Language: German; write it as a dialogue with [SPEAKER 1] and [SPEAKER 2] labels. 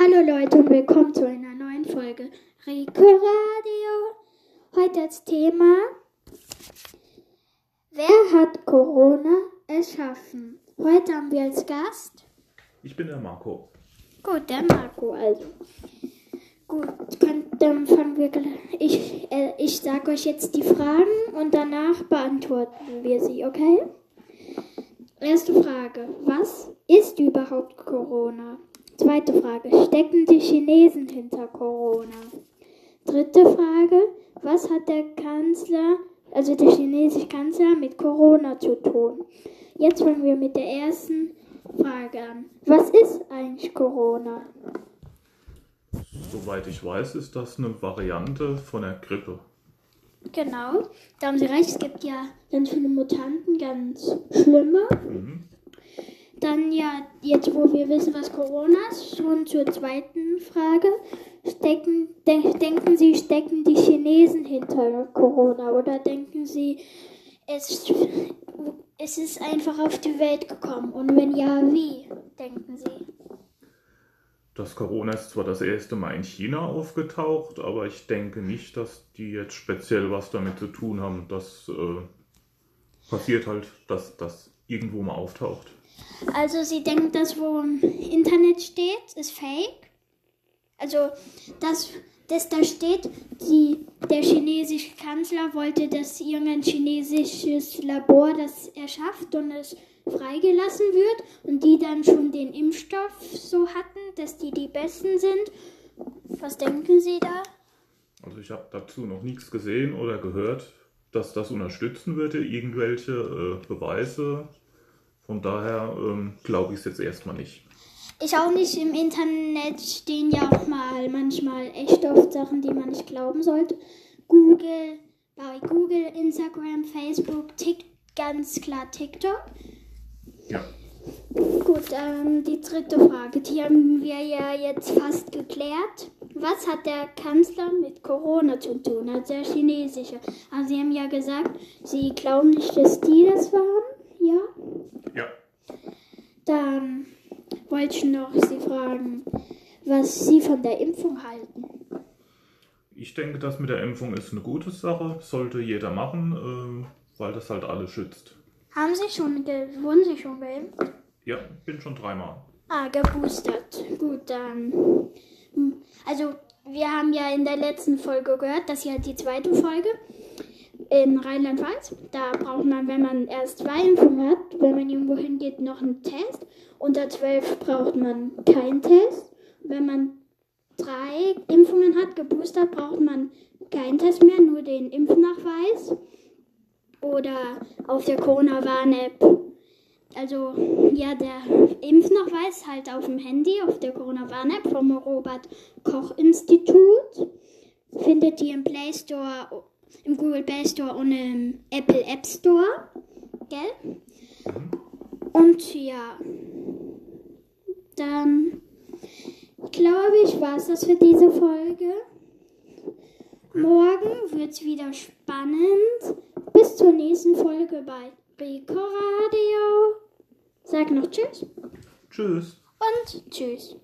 [SPEAKER 1] Hallo Leute und willkommen zu einer neuen Folge Rico Radio. Heute als Thema Wer hat Corona erschaffen? Heute haben wir als Gast.
[SPEAKER 2] Ich bin der Marco.
[SPEAKER 1] Gut, der Marco also. Gut, könnt, dann fangen wir gleich. Ich, äh, ich sage euch jetzt die Fragen und danach beantworten wir sie, okay? Erste Frage. Was ist überhaupt Corona? Zweite Frage. Stecken die Chinesen hinter Corona? Dritte Frage. Was hat der Kanzler, also der chinesische Kanzler, mit Corona zu tun? Jetzt fangen wir mit der ersten Frage an. Was ist eigentlich Corona?
[SPEAKER 2] Soweit ich weiß, ist das eine Variante von der Grippe.
[SPEAKER 1] Genau, da haben Sie recht. Es gibt ja ganz viele Mutanten, ganz schlimme.
[SPEAKER 2] Mhm.
[SPEAKER 1] Dann ja, jetzt wo wir wissen, was Corona ist, schon zur zweiten Frage. Stecken, denk, denken Sie, stecken die Chinesen hinter Corona oder denken Sie, es, es ist einfach auf die Welt gekommen? Und wenn ja, wie, denken Sie?
[SPEAKER 2] Das Corona ist zwar das erste Mal in China aufgetaucht, aber ich denke nicht, dass die jetzt speziell was damit zu tun haben. Das äh, passiert halt, dass das irgendwo mal auftaucht.
[SPEAKER 1] Also Sie denken, das, wo im Internet steht, ist fake? Also das, das da steht, die, der chinesische Kanzler wollte, dass irgendein chinesisches Labor das erschafft und es freigelassen wird und die dann schon den Impfstoff so hatten, dass die die besten sind. Was denken Sie da?
[SPEAKER 2] Also ich habe dazu noch nichts gesehen oder gehört, dass das unterstützen würde, irgendwelche äh, Beweise. Von daher ähm, glaube ich es jetzt erstmal nicht.
[SPEAKER 1] Ich auch nicht. Im Internet stehen ja auch mal manchmal echt oft Sachen, die man nicht glauben sollte. Google, bei Google, Instagram, Facebook, Tik, ganz klar TikTok.
[SPEAKER 2] Ja.
[SPEAKER 1] Gut, ähm, die dritte Frage, die haben wir ja jetzt fast geklärt. Was hat der Kanzler mit Corona zu tun, also der chinesische? Also Sie haben ja gesagt, Sie glauben nicht, dass die das waren, ja?
[SPEAKER 2] Ja.
[SPEAKER 1] Dann wollte ich noch Sie fragen, was Sie von der Impfung halten.
[SPEAKER 2] Ich denke, das mit der Impfung ist eine gute Sache. Sollte jeder machen, äh, weil das halt alle schützt.
[SPEAKER 1] Haben Sie schon, wurden Sie schon geimpft?
[SPEAKER 2] Ja, bin schon dreimal.
[SPEAKER 1] Ah, geboostert. Gut, dann. Also, wir haben ja in der letzten Folge gehört, das ist ja die zweite Folge in Rheinland-Pfalz. Da braucht man, wenn man erst zwei Impfungen hat, wenn man irgendwo hingeht, noch einen Test. Unter 12 braucht man keinen Test. Wenn man drei Impfungen hat, geboostert, braucht man keinen Test mehr, nur den Impfnachweis. Oder auf der Corona-Warn-App. Also, ja, der Impfnachweis halt auf dem Handy, auf der Corona-Warn-App vom Robert-Koch-Institut. Findet ihr im Play Store, im Google Play Store und im Apple App Store. Gell? Und ja, dann glaube ich, war es das für diese Folge. Morgen wird es wieder spannend. Bis zur nächsten Folge bei Rico Radio. Sag noch Tschüss
[SPEAKER 2] Tschüss.
[SPEAKER 1] und Tschüss.